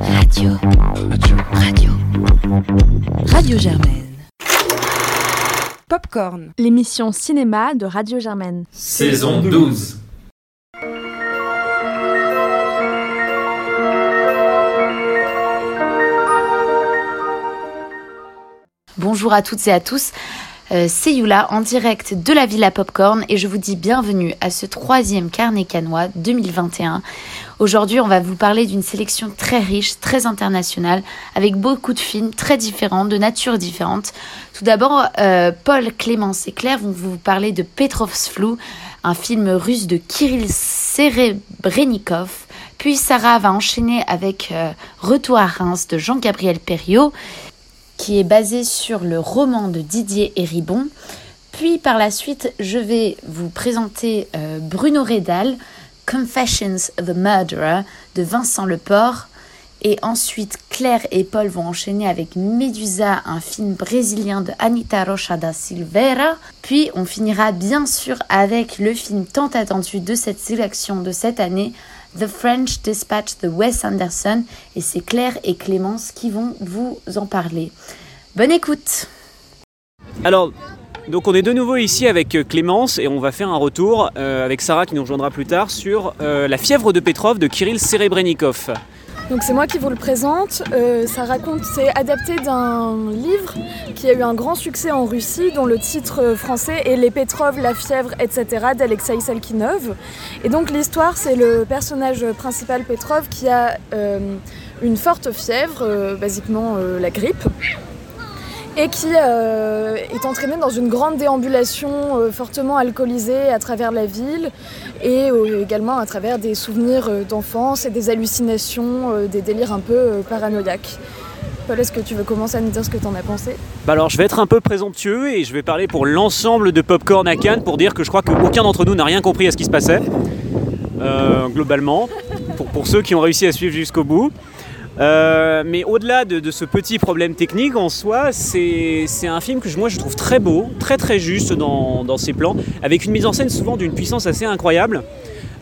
Radio. Radio. Radio. Radio Germaine. Popcorn, l'émission cinéma de Radio Germaine. Saison 12. Bonjour à toutes et à tous. Euh, c'est Yula en direct de la Villa Popcorn et je vous dis bienvenue à ce troisième carnet canois 2021. Aujourd'hui, on va vous parler d'une sélection très riche, très internationale, avec beaucoup de films très différents, de nature différente. Tout d'abord, euh, Paul, Clémence et Claire vont vous parler de Petrov's Flou, un film russe de Kirill Serebrennikov. Puis Sarah va enchaîner avec euh, Retour à Reims de Jean-Gabriel Perriot qui est basé sur le roman de Didier Héribon. Puis par la suite, je vais vous présenter euh, Bruno Redal, Confessions of a Murderer de Vincent Leport. Et ensuite, Claire et Paul vont enchaîner avec Medusa, un film brésilien de Anita Rocha da Silveira. Puis on finira bien sûr avec le film tant attendu de cette sélection de cette année, The French Dispatch de Wes Anderson et c'est Claire et Clémence qui vont vous en parler. Bonne écoute Alors, donc on est de nouveau ici avec euh, Clémence et on va faire un retour euh, avec Sarah qui nous rejoindra plus tard sur euh, La fièvre de Petrov de Kirill Serebrennikov. Donc c'est moi qui vous le présente. Euh, ça raconte, c'est adapté d'un livre qui a eu un grand succès en Russie, dont le titre français est Les Petrov, la fièvre, etc. d'Alexei Salkinov. Et donc l'histoire, c'est le personnage principal Petrov qui a euh, une forte fièvre, euh, basiquement la grippe et qui euh, est entraîné dans une grande déambulation euh, fortement alcoolisée à travers la ville et euh, également à travers des souvenirs d'enfance et des hallucinations, des délires un peu paranoïaques. Paul, est-ce que tu veux commencer à nous dire ce que tu en as pensé? Bah Alors, je vais être un peu présomptueux et je vais parler pour l'ensemble de Popcorn à Cannes pour dire que je crois qu'aucun d'entre nous n'a rien compris à ce qui se passait, globalement, pour, pour ceux qui ont réussi à suivre jusqu'au bout. Euh, mais au-delà de, ce petit problème technique en soi, c'est un film que moi je trouve très beau, très très juste dans, dans ses plans, avec une mise en scène souvent d'une puissance assez incroyable.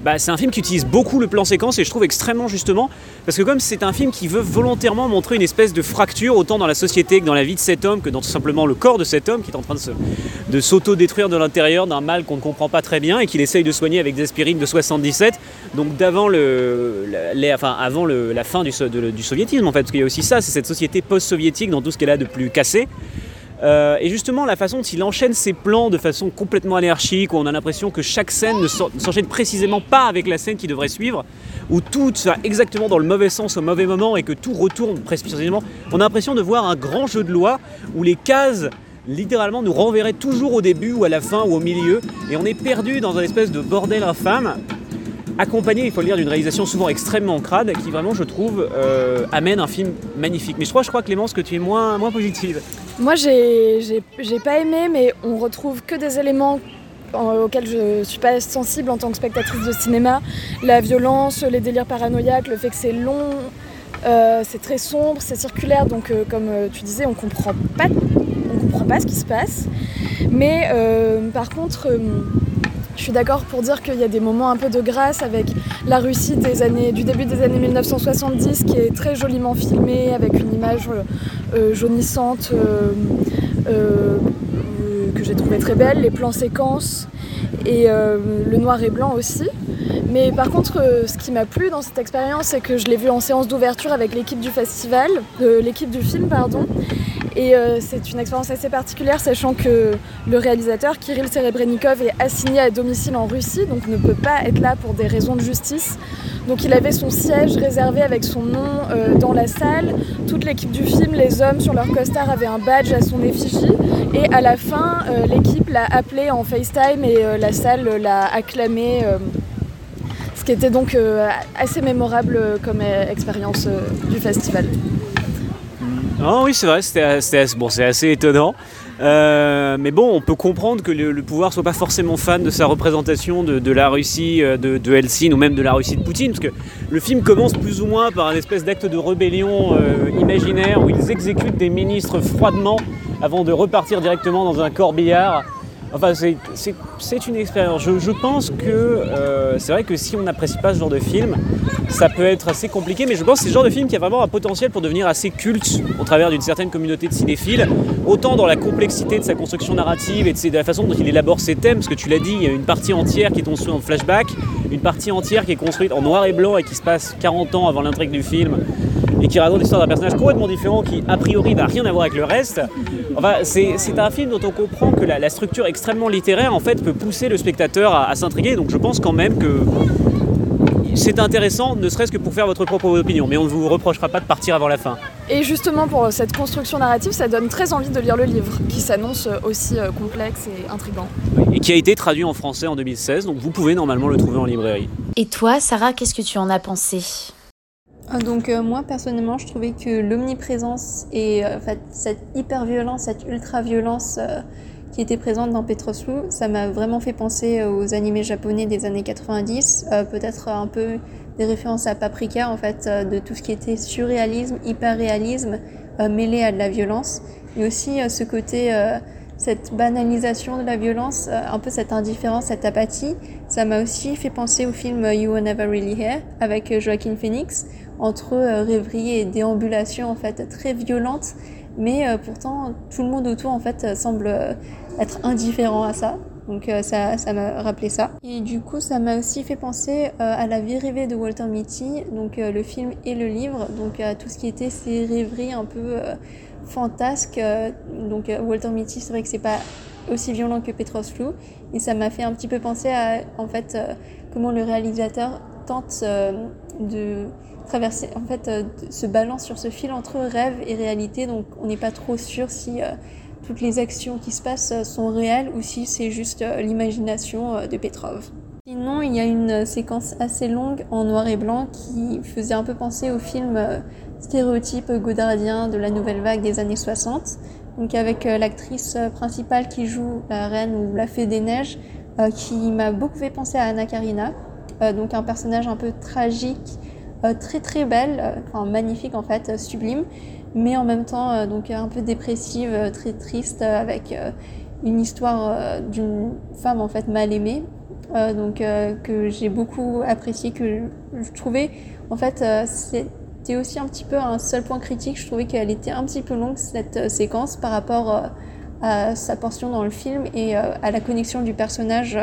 Bah, c'est un film qui utilise beaucoup le plan séquence et je trouve extrêmement justement parce que comme c'est un film qui veut volontairement montrer une espèce de fracture autant dans la société que dans la vie de cet homme que dans tout simplement le corps de cet homme qui est en train de, s'auto-détruire de l'intérieur d'un mal qu'on ne comprend pas très bien et qu'il essaye de soigner avec des aspirines de 77 donc d'avant le, enfin, avant la fin du, du soviétisme en fait. Parce qu'il y a aussi ça c'est cette société post-soviétique dans tout ce qu'elle a de plus cassé euh, et justement, la façon dont il enchaîne ses plans de façon complètement anarchique, où on a l'impression que chaque scène ne s'enchaîne précisément pas avec la scène qui devrait suivre, où tout va exactement dans le mauvais sens au mauvais moment et que tout retourne précisément, on a l'impression de voir un grand jeu de loi où les cases littéralement nous renverraient toujours au début ou à la fin ou au milieu, et on est perdu dans un espèce de bordel infâme accompagné, il faut le dire, d'une réalisation souvent extrêmement crade qui vraiment, je trouve, euh, amène un film magnifique. Mais je crois, je crois Clémence, que tu es moins, moins positive. Moi, j'ai pas aimé, mais on retrouve que des éléments auxquels je suis pas sensible en tant que spectatrice de cinéma. La violence, les délires paranoïaques, le fait que c'est long, euh, c'est très sombre, c'est circulaire, donc euh, comme tu disais, on comprend pas, on comprend pas ce qui se passe. Mais par contre je suis d'accord pour dire qu'il y a des moments un peu de grâce avec la Russie des années, du début des années 1970 qui est très joliment filmée avec une image euh, euh, jaunissante euh, que j'ai trouvé très belle, les plans séquences et le noir et blanc aussi. Mais par contre, ce qui m'a plu dans cette expérience, c'est que je l'ai vu en séance d'ouverture avec l'équipe du festival, l'équipe du film, pardon. Et euh, c'est une expérience assez particulière, sachant que le réalisateur, Kirill Serebrennikov, est assigné à domicile en Russie, donc ne peut pas être là pour des raisons de justice. Donc il avait son siège réservé avec son nom euh, dans la salle. Toute l'équipe du film, les hommes sur leur costard avaient un badge à son effigie. Et à la fin, euh, l'équipe l'a appelé en FaceTime et la salle l'a acclamé. ce qui était donc assez mémorable comme expérience du festival. Non, oui, c'est vrai, c'était bon, assez étonnant. Euh, mais bon, on peut comprendre que le, pouvoir soit pas forcément fan de sa représentation de, la Russie euh, de, de, Helsinki ou même de la Russie de Poutine, parce que le film commence plus ou moins par un espèce d'acte de rébellion euh, imaginaire où ils exécutent des ministres froidement avant de repartir directement dans un corbillard Enfin, c'est une expérience. Je, pense que euh, c'est vrai que si on n'apprécie pas ce genre de film, ça peut être assez compliqué, mais je pense que c'est ce genre de film qui a vraiment un potentiel pour devenir assez culte au travers d'une certaine communauté de cinéphiles, autant dans la complexité de sa construction narrative et de, la façon dont il élabore ses thèmes, parce que tu l'as dit, il y a une partie entière qui est en flashback, une partie entière qui est construite en noir et blanc et qui se passe 40 ans avant l'intrigue du film, et qui raconte l'histoire d'un personnage complètement différent qui, a priori, n'a rien à voir avec le reste. Enfin, c'est un film dont on comprend que la, structure extrêmement littéraire, en fait, peut pousser le spectateur à, s'intriguer. Donc je pense quand même que c'est intéressant, ne serait-ce que pour faire votre propre opinion, mais on ne vous reprochera pas de partir avant la fin. Et justement, pour cette construction narrative, ça donne très envie de lire le livre, qui s'annonce aussi euh, complexe et intrigant. Et qui a été traduit en français en 2016, donc vous pouvez normalement le trouver en librairie. Et toi, Sarah, qu'est-ce que tu en as pensé? Ah, donc euh, moi personnellement je trouvais que l'omniprésence et euh, cette hyper violence, cette ultra violence euh, qui était présente dans Petroslu, ça m'a vraiment fait penser aux animés japonais des années 90, peut-être un peu des références à Paprika en fait, de tout ce qui était surréalisme, hyper réalisme mêlé à de la violence, et aussi ce côté cette banalisation de la violence, un peu cette indifférence, cette apathie, ça m'a aussi fait penser au film You Were Never Really Here avec Joaquin Phoenix, entre euh, rêverie et déambulation en fait très violente, mais euh, pourtant tout le monde autour en fait euh, semble être indifférent à ça. Donc ça, ça m'a rappelé ça. Et du coup, ça m'a aussi fait penser à la vie rêvée de Walter Mitty, donc le film et le livre, donc tout ce qui était ces rêveries un peu fantasques. donc Walter Mitty, c'est vrai que c'est pas aussi violent que Petros Flou, et ça m'a fait un petit peu penser à en fait comment le réalisateur tente de traverser, en fait, euh, se balance sur ce fil entre rêve et réalité. Donc, on n'est pas trop sûr si euh, toutes les actions qui se passent euh, sont réelles ou si c'est juste l'imagination de Petrov. Sinon, il y a une séquence assez longue en noir et blanc qui faisait un peu penser au film stéréotype godardien de la nouvelle vague des années 60. Donc avec l'actrice principale qui joue la reine ou la fée des neiges, qui m'a beaucoup fait penser à Anna Karina. Donc un personnage un peu tragique euh, très très belle, euh, enfin magnifique en fait, euh, sublime, mais en même temps donc un peu dépressive, très triste, avec une histoire d'une femme en fait mal aimée, donc que j'ai beaucoup apprécié, que je trouvais en fait c'était aussi un petit peu un seul point critique. Je trouvais qu'elle était un petit peu longue cette séquence par rapport à sa portion dans le film et à la connexion du personnage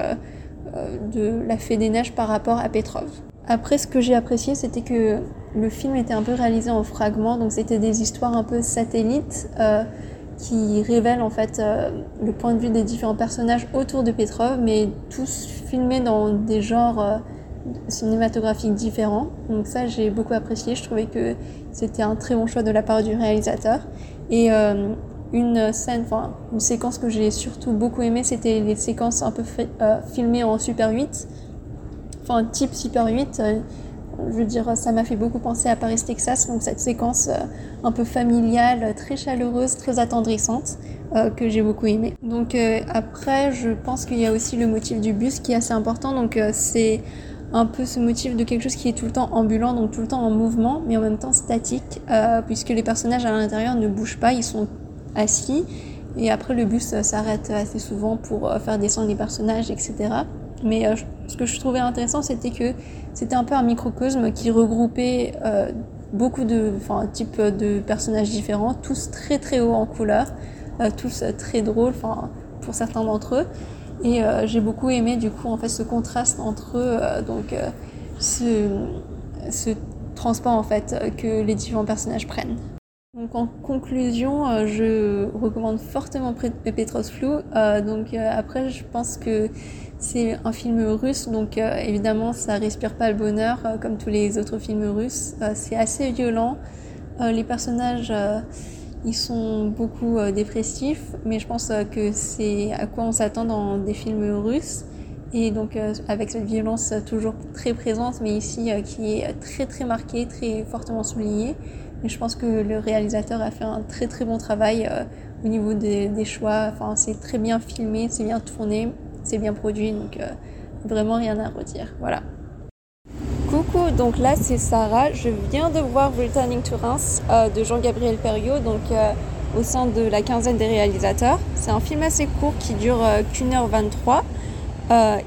de la Fée des Neiges par rapport à Petrov. Après, ce que j'ai apprécié, c'était que le film était un peu réalisé en fragments, donc c'était des histoires un peu satellites euh, qui révèlent en fait euh, le point de vue des différents personnages autour de Petrov, mais tous filmés dans des genres euh, cinématographiques différents. Donc ça, j'ai beaucoup apprécié. Je trouvais que c'était un très bon choix de la part du réalisateur. Et une scène, enfin une séquence que j'ai surtout beaucoup aimé, c'était les séquences un peu filmées en Super 8 enfin type Super 8. Euh, je veux dire, ça m'a fait beaucoup penser à Paris, Texas, donc cette séquence euh, un peu familiale, très chaleureuse, très attendrissante, euh, que j'ai beaucoup aimé. Donc après, je pense qu'il y a aussi le motif du bus qui est assez important, donc c'est un peu ce motif de quelque chose qui est tout le temps ambulant, donc tout le temps en mouvement, mais en même temps statique, puisque les personnages à l'intérieur ne bougent pas, ils sont assis, et après le bus s'arrête assez souvent pour faire descendre les personnages, etc. Mais euh, ce que je trouvais intéressant, c'était que c'était un peu un microcosme qui regroupait euh, beaucoup de types de personnages différents, tous très très hauts en couleur, euh, tous très drôles pour certains d'entre eux. Et j'ai beaucoup aimé du coup en fait ce contraste entre eux, donc ce, ce transport en fait que les différents personnages prennent. Donc en conclusion, je recommande fortement Petros Flou. donc après, je pense que c'est un film russe, donc euh, évidemment ça respire pas le bonheur euh, comme tous les autres films russes. Euh, c'est assez violent. les personnages, ils sont beaucoup dépressifs, mais je pense que c'est à quoi on s'attend dans des films russes. Et donc avec cette violence toujours très présente, mais ici qui est très très marquée, très fortement soulignée. Mais je pense que le réalisateur a fait un très très bon travail au niveau des, choix. Enfin, c'est très bien filmé, c'est bien tourné c'est bien produit, donc euh, vraiment rien à redire. Voilà. Coucou, donc là c'est Sarah. Je viens de voir Returning to Reims euh, de Jean-Gabriel Perriot. Donc euh, au sein de la quinzaine des réalisateurs. C'est un film assez court qui dure qu'une heure 23.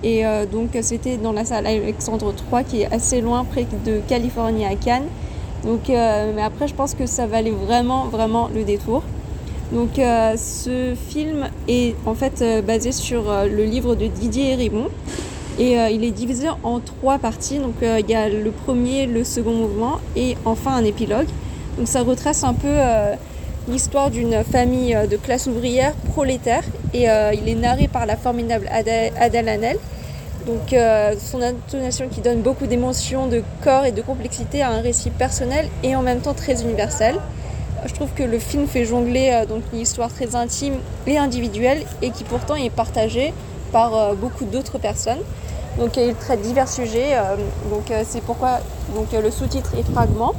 et donc c'était dans la salle Alexandre III qui est assez loin près de Californie à Cannes. Donc, mais après je pense que ça valait vraiment vraiment le détour. Donc ce film est en fait basé sur le livre de Didier Ribon et euh, il est divisé en trois parties. Donc euh, il y a le premier, le second mouvement et enfin un épilogue. Donc ça retrace un peu euh, l'histoire d'une famille de classe ouvrière prolétaire et il est narré par la formidable Adèle Hanel. Donc son intonation qui donne beaucoup d'émotions, de corps et de complexité à un récit personnel et en même temps très universel. Je trouve que le film fait jongler donc une histoire très intime et individuelle et qui pourtant est partagée par beaucoup d'autres personnes. Donc il traite divers sujets. Euh, donc euh, c'est pourquoi donc, le sous-titre est fragment.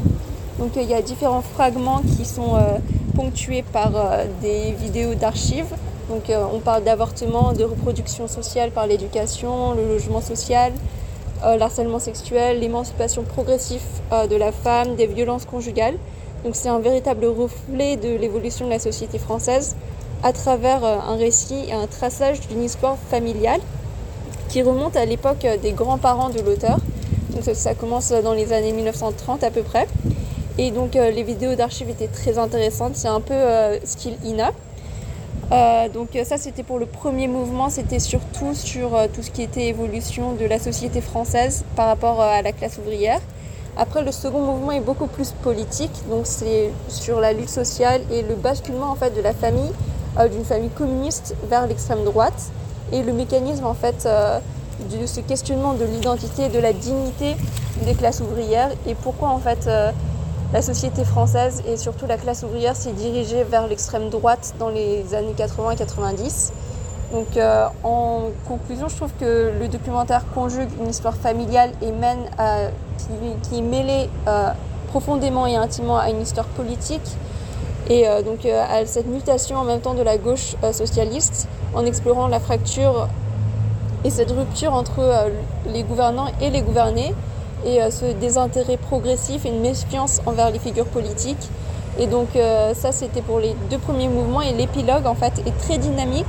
Donc il y a différents fragments qui sont euh, ponctués par des vidéos d'archives. Donc on parle d'avortement, de reproduction sociale par l'éducation, le logement social, l'harcèlement sexuel, l'émancipation progressive de la femme, des violences conjugales. Donc c'est un véritable reflet de l'évolution de la société française à travers un récit et un traçage d'une histoire familiale qui remonte à l'époque des grands-parents de l'auteur. Donc ça, commence dans les années 1930 à peu près. Et donc euh, les vidéos d'archives étaient très intéressantes, c'est un peu euh, style INA. Euh, donc ça c'était pour le premier mouvement, c'était surtout sur tout ce qui était évolution de la société française par rapport à la classe ouvrière. Après le second mouvement est beaucoup plus politique, donc c'est sur la lutte sociale et le basculement en fait de la famille, d'une famille communiste vers l'extrême droite. Et le mécanisme en fait euh, de ce questionnement de l'identité, de la dignité des classes ouvrières et pourquoi en fait euh, la société française et surtout la classe ouvrière s'est dirigée vers l'extrême droite dans les années 80 90. Donc euh, en conclusion, je trouve que le documentaire conjugue une histoire familiale et mène qui, est mêlée profondément et intimement à une histoire politique et donc à cette mutation en même temps de la gauche socialiste en explorant la fracture et cette rupture entre euh, les gouvernants et les gouvernés et euh, ce désintérêt progressif et une méfiance envers les figures politiques. Et donc euh, ça c'était pour les deux premiers mouvements et l'épilogue en fait est très dynamique.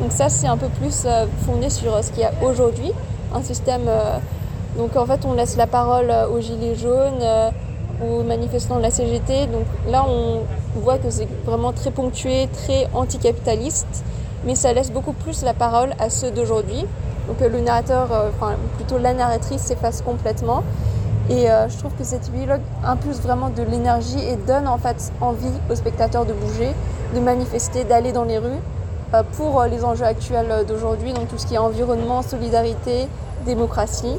Donc ça c'est un peu plus fondé sur ce qu'il y a aujourd'hui, un système donc en fait on laisse la parole aux gilets jaunes, aux manifestants de la CGT. Donc là on voit que c'est vraiment très ponctué, très anticapitaliste mais ça laisse beaucoup plus la parole à ceux d'aujourd'hui. Donc euh, le narrateur, euh, enfin plutôt la narratrice s'efface complètement. Et euh, je trouve que cet épilogue impulse vraiment de l'énergie et donne en fait envie aux spectateurs de bouger, de manifester, d'aller dans les rues pour les enjeux actuels d'aujourd'hui, donc tout ce qui est environnement, solidarité, démocratie.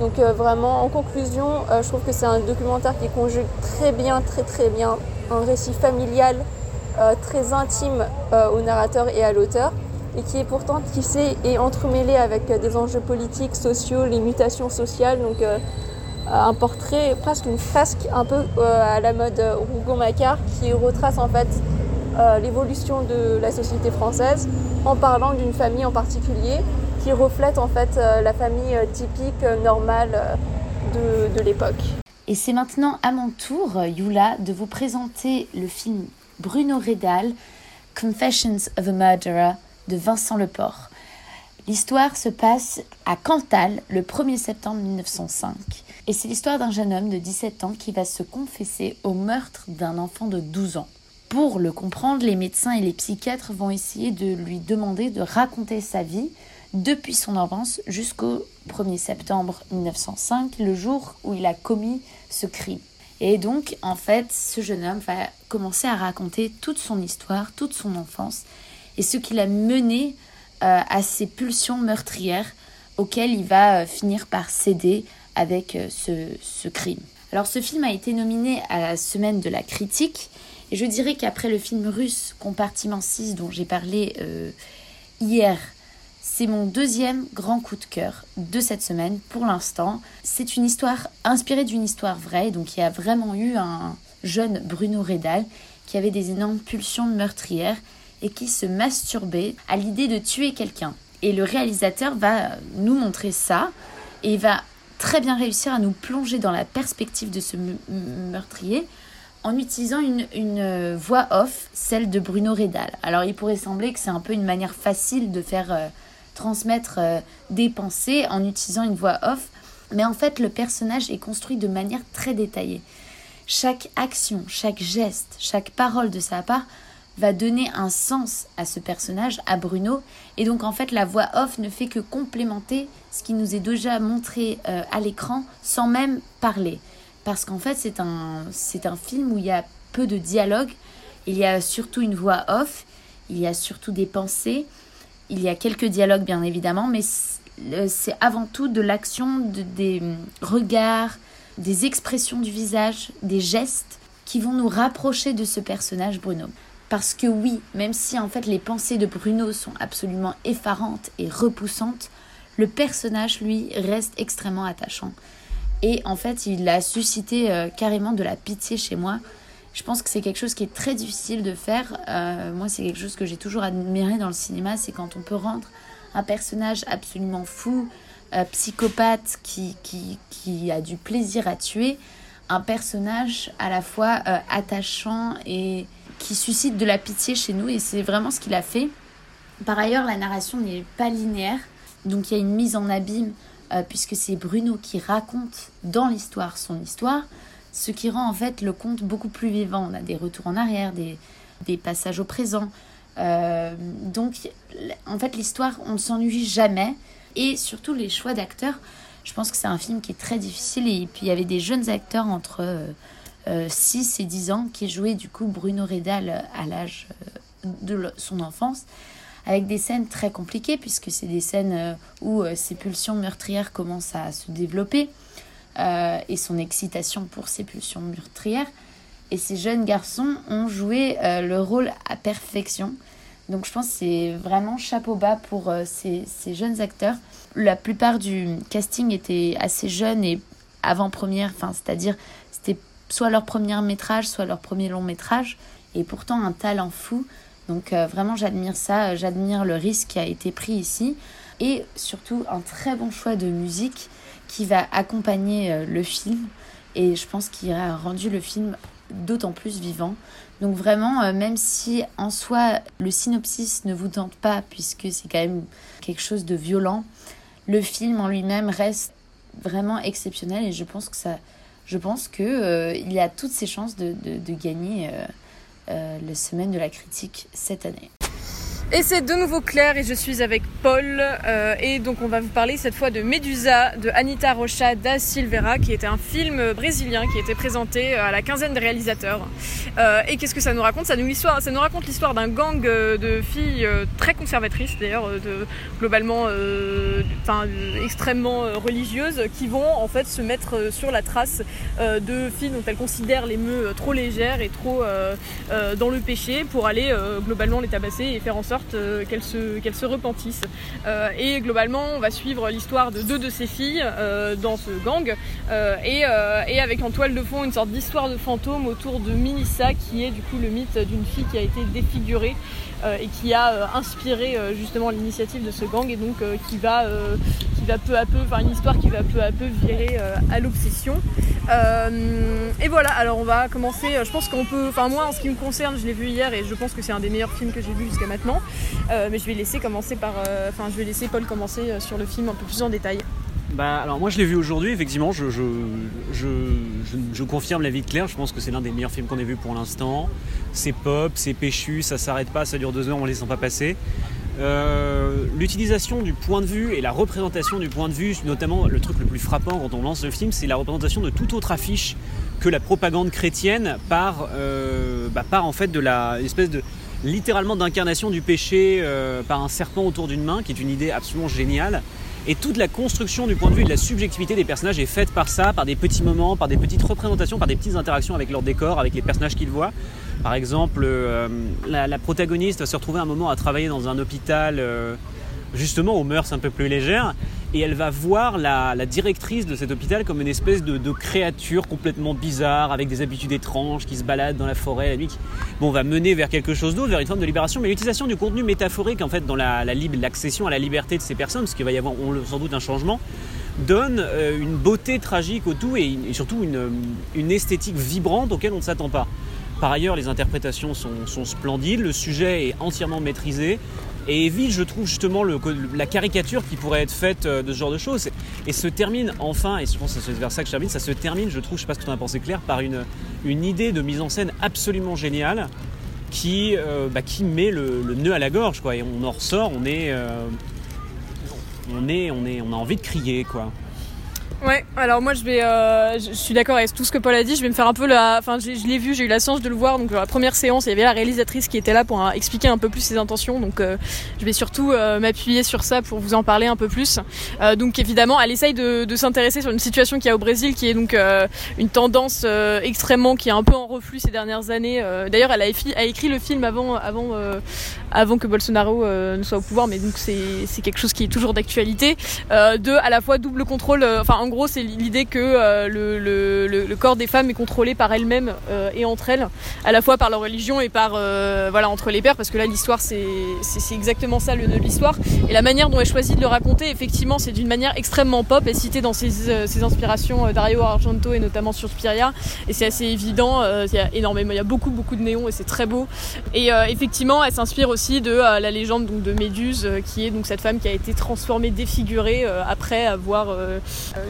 Donc vraiment, en conclusion, je trouve que c'est un documentaire qui conjugue très bien, très très bien un récit familial très intime au narrateur et à l'auteur et qui est pourtant tissé et entremêlé avec euh, des enjeux politiques, sociaux, les mutations sociales. Donc un portrait, presque une fresque un peu à la mode Rougon-Macquart qui retrace en fait l'évolution de la société française en parlant d'une famille en particulier qui reflète en fait la famille typique, normale de, de l'époque. Et c'est maintenant à mon tour, Yula, de vous présenter le film Bruno Redal, Confessions of a Murderer de Vincent Leport. L'histoire se passe à Cantal le 1er septembre 1905 et c'est l'histoire d'un jeune homme de 17 ans qui va se confesser au meurtre d'un enfant de 12 ans. Pour le comprendre, les médecins et les psychiatres vont essayer de lui demander de raconter sa vie depuis son enfance jusqu'au 1er septembre 1905, le jour où il a commis ce crime. Et donc, en fait, ce jeune homme va commencer à raconter toute son histoire, toute son enfance, et ce qui l'a mené euh, à ces pulsions meurtrières auxquelles il va euh, finir par céder avec euh, ce, crime. Alors ce film a été nominé à la semaine de la critique, et je dirais qu'après le film russe Compartiment 6 dont j'ai parlé hier, c'est mon deuxième grand coup de cœur de cette semaine pour l'instant. C'est une histoire inspirée d'une histoire vraie, donc il y a vraiment eu un jeune Bruno Redal qui avait des énormes pulsions meurtrières et qui se masturbait à l'idée de tuer quelqu'un. Et le réalisateur va nous montrer ça et va très bien réussir à nous plonger dans la perspective de ce meurtrier en utilisant une, une voix off, celle de Bruno Redal. Alors il pourrait sembler que c'est un peu une manière facile de faire euh, transmettre euh, des pensées en utilisant une voix off, mais en fait le personnage est construit de manière très détaillée. Chaque action, chaque geste, chaque parole de sa part va donner un sens à ce personnage, à Bruno, et donc en fait la voix off ne fait que complémenter ce qui nous est déjà montré euh, à l'écran sans même parler. Parce qu'en fait c'est un, c'est un film où il y a peu de dialogue, il y a surtout une voix off, il y a surtout des pensées, il y a quelques dialogues bien évidemment, mais c'est avant tout de l'action, de, des regards, des expressions du visage, des gestes qui vont nous rapprocher de ce personnage Bruno. Parce que oui, même si en fait les pensées de Bruno sont absolument effarantes et repoussantes, le personnage lui reste extrêmement attachant. Et en fait, il a suscité euh, carrément de la pitié chez moi. Je pense que c'est quelque chose qui est très difficile de faire. Euh, moi, c'est quelque chose que j'ai toujours admiré dans le cinéma, c'est quand on peut rendre un personnage absolument fou, euh, psychopathe, qui, qui, qui, a du plaisir à tuer, un personnage à la fois attachant et qui suscite de la pitié chez nous. Et c'est vraiment ce qu'il a fait. Par ailleurs, la narration n'est pas linéaire, donc il y a une mise en abîme euh, puisque c'est Bruno qui raconte dans l'histoire son histoire, ce qui rend en fait le conte beaucoup plus vivant. On a des retours en arrière, des, passages au présent. Euh, donc en fait l'histoire, on ne s'ennuie jamais. Et surtout les choix d'acteurs, je pense que c'est un film qui est très difficile. Et puis il y avait des jeunes acteurs entre 6 euh, et 10 ans qui jouaient du coup Bruno Redal à l'âge de son enfance avec des scènes très compliquées, puisque c'est des scènes euh, où euh, ses pulsions meurtrières commencent à se développer, euh, et son excitation pour ses pulsions meurtrières. Et ces jeunes garçons ont joué le rôle à perfection. Donc je pense que c'est vraiment chapeau bas pour ces, ces, jeunes acteurs. La plupart du casting était assez jeune et avant-première, c'est-à-dire soit leur premier métrage, soit leur premier long métrage, et pourtant un talent fou. Donc euh, vraiment j'admire ça, euh, j'admire le risque qui a été pris ici et surtout un très bon choix de musique qui va accompagner euh, le film et je pense qu'il a rendu le film d'autant plus vivant. Donc vraiment, même si en soi le synopsis ne vous tente pas puisque c'est quand même quelque chose de violent, le film en lui-même reste vraiment exceptionnel et je pense que ça, je pense que il a toutes ses chances de, de, gagner euh, la semaine de la critique cette année. Et c'est de nouveau Claire et je suis avec Paul. Euh, et donc on va vous parler cette fois de Medusa de Anita Rocha da Silveira, qui était un film brésilien qui était présenté à la quinzaine de réalisateurs. Euh, et qu'est-ce que ça nous raconte? Ça nous, ça nous raconte l'histoire d'un gang euh, de filles très conservatrices, d'ailleurs, globalement extrêmement religieuses, qui vont en fait se mettre sur la trace de filles dont elles considèrent les meux trop légères et trop dans le péché pour aller globalement les tabasser et faire en sorte euh, qu'elles se, qu'elles se repentissent. Euh, et globalement, on va suivre l'histoire de deux de ces filles euh, dans ce gang et, et, avec en toile de fond une sorte d'histoire de fantôme autour de Minissa qui est du coup le mythe d'une fille qui a été défigurée et qui a inspiré justement l'initiative de ce gang et donc qui va qui va peu à peu, enfin une histoire qui va peu à peu virer à l'obsession. et voilà, alors on va commencer, je pense qu'on peut, enfin moi en ce qui me concerne, je l'ai vu hier et je pense que c'est un des meilleurs films que j'ai vu jusqu'à maintenant. Euh, mais je vais laisser commencer par, euh, enfin, je vais laisser Paul commencer euh, sur le film un peu plus en détail. Bah, alors moi je l'ai vu aujourd'hui, effectivement, je, je, je, je, confirme l'avis de Claire, je pense que c'est l'un des meilleurs films qu'on ait vu pour l'instant. C'est pop, c'est péchu, ça s'arrête pas, ça dure deux heures, on les sent pas passer. L'utilisation du point de vue et la représentation du point de vue, notamment le truc le plus frappant quand on lance le film, c'est la représentation de toute autre affiche que la propagande chrétienne par, bah, par en fait de la espèce de littéralement d'incarnation du péché euh, par un serpent autour d'une main, qui est une idée absolument géniale. Et toute la construction du point de vue de la subjectivité des personnages est faite par ça, par des petits moments, par des petites représentations, par des petites interactions avec leur décor, avec les personnages qu'ils voient. Par exemple, euh, la, protagoniste va se retrouver un moment à travailler dans un hôpital, euh, justement aux mœurs un peu plus légères, et elle va voir la, directrice de cet hôpital comme une espèce de, créature complètement bizarre, avec des habitudes étranges, qui se balade dans la forêt la nuit, qui bon, va mener vers quelque chose d'autre, vers une forme de libération, mais l'utilisation du contenu métaphorique en fait dans la, l'accession à la liberté de ces personnes, parce qu'il va y avoir sans doute un changement, donne euh, une beauté tragique au tout et, surtout une, esthétique vibrante auquel on ne s'attend pas. Par ailleurs, les interprétations sont splendides, le sujet est entièrement maîtrisé et évite, je trouve, justement la caricature qui pourrait être faite euh, de ce genre de choses. Et se termine enfin, et je pense que c'est vers ça que je termine, ça se termine, je trouve, je sais pas ce que tu en as pensé Claire, par une, idée de mise en scène absolument géniale qui, euh, bah, met le, le nœud à la gorge, quoi. Et on en ressort, on est, euh, on est, on est, on a envie de crier, quoi. Ouais, alors moi je vais, euh, je suis d'accord avec tout ce que Paul a dit. Je vais me faire un peu la, enfin je l'ai vu, j'ai eu la chance de le voir. Donc la première séance, il y avait la réalisatrice qui était là pour euh, expliquer un peu plus ses intentions. Donc euh, je vais surtout euh, m'appuyer sur ça pour vous en parler un peu plus. Euh, donc évidemment, elle essaye de, de s'intéresser sur une situation qu'il y a au Brésil, qui est donc euh, une tendance euh, extrêmement, qui est un peu en reflux ces dernières années. D'ailleurs, elle a, a écrit le film avant, avant, avant que Bolsonaro euh, ne soit au pouvoir, mais donc c'est quelque chose qui est toujours d'actualité. Euh, de à la fois double contrôle. euh, Enfin, en gros, c'est l'idée que le, le, le, corps des femmes est contrôlé par elles-mêmes et entre elles, à la fois par leur religion et par voilà entre les pères, parce que là l'histoire c'est exactement ça le nœud de l'histoire. Et la manière dont elle choisit de le raconter, effectivement, c'est d'une manière extrêmement pop. Est citée dans ses, ses inspirations Dario Argento et notamment sur Suspiria. Et c'est assez évident. Il y a énormément, il y a beaucoup beaucoup de néons et c'est très beau. Et effectivement, elle s'inspire aussi de euh, la légende de Méduse, euh, qui est donc cette femme qui a été transformée, défigurée euh, après avoir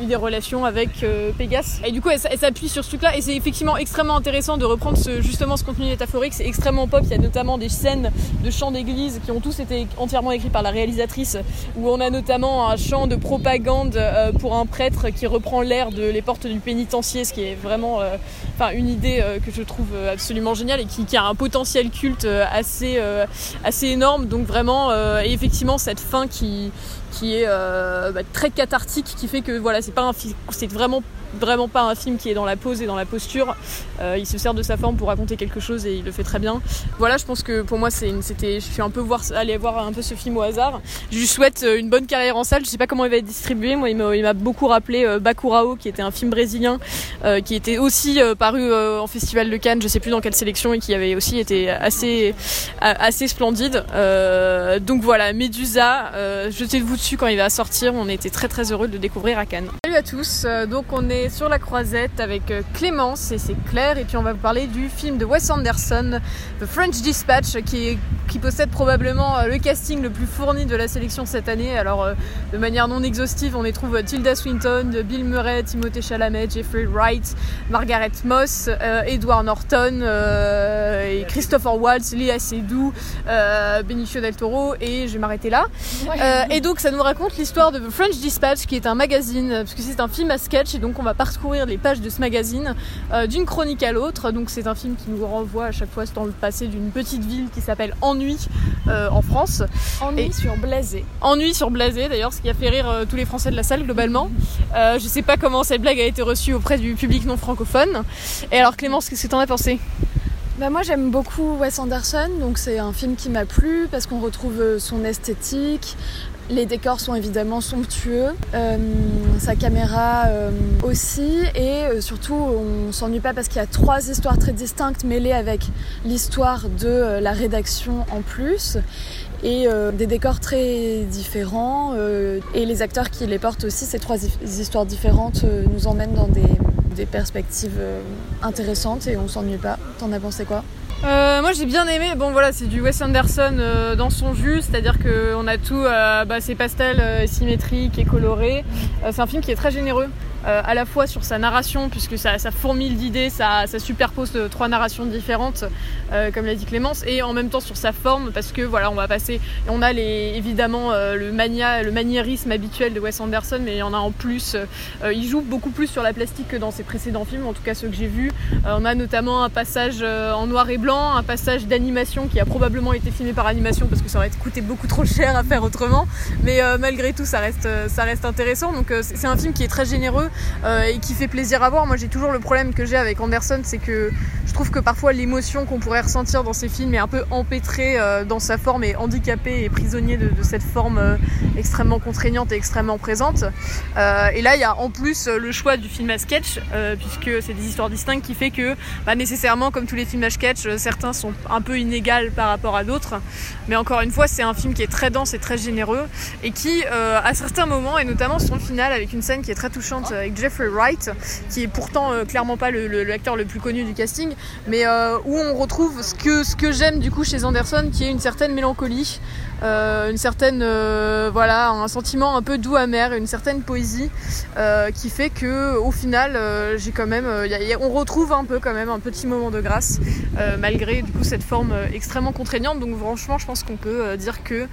eu des relations avec Pégase. Et du coup, elle, s'appuie sur ce truc-là. Et c'est effectivement extrêmement intéressant de reprendre ce, justement ce contenu métaphorique. C'est extrêmement pop. Il y a notamment des scènes de chants d'église qui ont tous été entièrement écrits par la réalisatrice, où on a notamment un chant de propagande pour un prêtre qui reprend l'air de Les Portes du Pénitencier, ce qui est vraiment une idée euh, que je trouve euh, absolument géniale et qui, a un potentiel culte euh, assez, énorme. Donc vraiment, et effectivement, cette fin qui, est bah, très cathartique, qui fait que voilà, c'est pas un c'est vraiment vraiment pas un film qui est dans la pose et dans la posture. Euh, il se sert de sa forme pour raconter quelque chose et il le fait très bien. Voilà, je pense que pour moi, c'était, je suis un peu voir, aller voir un peu ce film au hasard. Je lui souhaite euh, une bonne carrière en salle. Je sais pas comment il va être distribué. Moi, il m'a, beaucoup rappelé euh, Bakurao, qui était un film brésilien, qui était aussi paru en festival de Cannes. Je sais plus dans quelle sélection et qui avait aussi été assez, assez splendide. Donc voilà, Medusa, jetez-vous dessus quand il va sortir. On était très très heureux de le découvrir à Cannes. Salut à tous. Donc on est sur la croisette avec euh, Clémence et c'est Claire et puis on va vous parler du film de Wes Anderson, The French Dispatch, qui, est- qui possède probablement euh, le casting le plus fourni de la sélection cette année. Alors euh, de manière non exhaustive, on y trouve Tilda Swinton, Bill Murray, Timothée Chalamet, Jeffrey Wright, Margaret Moss, euh, Edward Norton, euh, et Christopher Waltz, Léa Seydoux, euh, Benicio del Toro et je vais m'arrêter là. Et donc ça nous raconte l'histoire de The French Dispatch qui est un magazine, parce que c'est un film à sketch et donc on va parcourir les pages de ce magazine euh, d'une chronique à l'autre. Donc c'est un film qui nous renvoie à chaque fois dans le passé d'une petite ville qui s'appelle Ennui euh, en France. Ennui Et- sur Blasé. Ennui sur Blasé d'ailleurs, ce qui a fait rire euh, tous les Français de la salle globalement. Je sais pas comment cette blague a été reçue auprès du public non francophone. Et alors Clémence, qu'est-ce que t'en as pensé? Bah moi j'aime beaucoup Wes Anderson, donc c'est un film qui m'a plu parce qu'on retrouve euh, son esthétique. Les décors sont évidemment somptueux, euh, sa caméra euh, aussi, et surtout on s'ennuie pas parce qu'il y a trois histoires très distinctes mêlées avec l'histoire de la rédaction en plus, et des décors très différents, et les acteurs qui les portent aussi, ces trois hi- histoires différentes nous emmènent dans des, des perspectives intéressantes et on s'ennuie pas. T'en as pensé quoi Euh, moi j'ai bien aimé, bon voilà c'est du Wes Anderson euh, dans son jus, c'est-à-dire qu'on a tout, euh, bah, c'est pastel, euh, et coloré. C'est un film qui est très généreux, euh, à la fois sur sa narration, puisque ça, ça fourmille d'idées, ça, ça superpose euh, trois narrations différentes, euh, comme l'a dit Clémence, et en même temps sur sa forme, parce que voilà on va passer, on a les, évidemment euh, le, mania, le maniérisme habituel de Wes Anderson, mais il y en a en plus, euh, il joue beaucoup plus sur la plastique que dans ses précédents films, en tout cas ceux que j'ai vus. Euh, on a notamment un passage euh, en noir et blanc, un passage d'animation qui a probablement été filmé par animation parce que ça aurait coûté beaucoup trop cher à faire autrement. Mais euh, malgré tout, ça reste, euh, ça reste intéressant. Donc euh, c'est un film qui est très généreux euh, et qui fait plaisir à voir. Moi, j'ai toujours le problème que j'ai avec Anderson, c'est que je trouve que parfois l'émotion qu'on pourrait ressentir dans ses films est un peu empêtrée euh, dans sa forme et handicapé et prisonnier de, cette forme euh, extrêmement contraignante et extrêmement présente. Et là, il y a en plus le choix du film à sketch, puisque c'est des histoires distinctes qui fait que bah, nécessairement, comme tous les films à sketch, certains sont un peu inégales par rapport à d'autres. Mais encore une fois, c'est un film qui est très dense et très généreux et qui, à certains moments, et notamment son final avec une scène qui est très touchante avec Jeffrey Wright, qui est pourtant clairement pas l'acteur le, le, plus connu du casting, mais où on retrouve ce que, j'aime du coup chez Anderson, qui est une certaine mélancolie, euh, une certaine euh, voilà un sentiment un peu doux amer, une certaine poésie euh, qui fait que au final j'ai quand même on retrouve un peu quand même un petit moment de grâce malgré du coup cette forme extrêmement contraignante. Donc franchement je pense qu'on peut dire que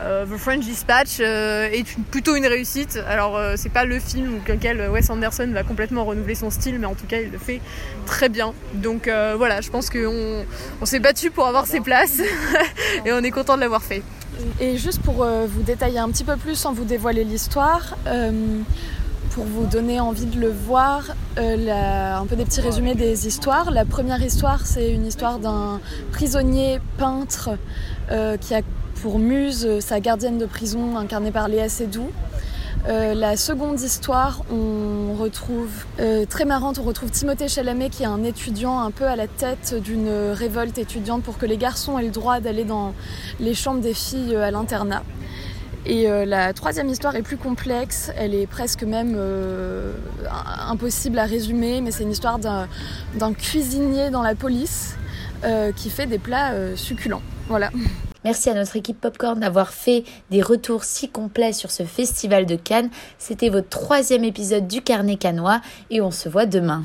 euh, The French Dispatch euh, est plutôt une réussite. Alors euh, c'est pas le film dans lequel Wes Anderson va complètement renouveler son style, mais en tout cas il le fait très bien. Donc voilà, je pense qu'on on, s'est battu pour avoir ses places et on est content de l'avoir fait. Et juste pour vous détailler un petit peu plus sans vous dévoiler l'histoire, pour vous donner envie de le voir, un peu des petits résumés des histoires. La première histoire, c'est une histoire d'un prisonnier peintre qui a pour Muse, euh, sa gardienne de prison incarnée par Léa Seydoux. Euh, la seconde histoire, on retrouve, euh, très marrante, on retrouve Timothée Chalamet qui est un étudiant un peu à la tête d'une révolte étudiante pour que les garçons aient le droit d'aller dans les chambres des filles à l'internat. Et la troisième histoire est plus complexe, elle est presque même impossible à résumer, mais c'est une histoire d'un cuisinier dans la police qui fait des plats succulents. Voilà. Merci à notre équipe Popcorn d'avoir fait des retours si complets sur ce festival de Cannes. C'était votre troisième épisode du Carnet Canois et on se voit demain.